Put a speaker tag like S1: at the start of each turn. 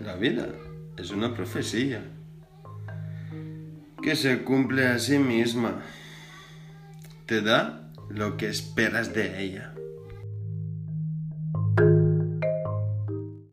S1: La vida es una profecía que se cumple a sí misma. Te da lo que esperas de ella.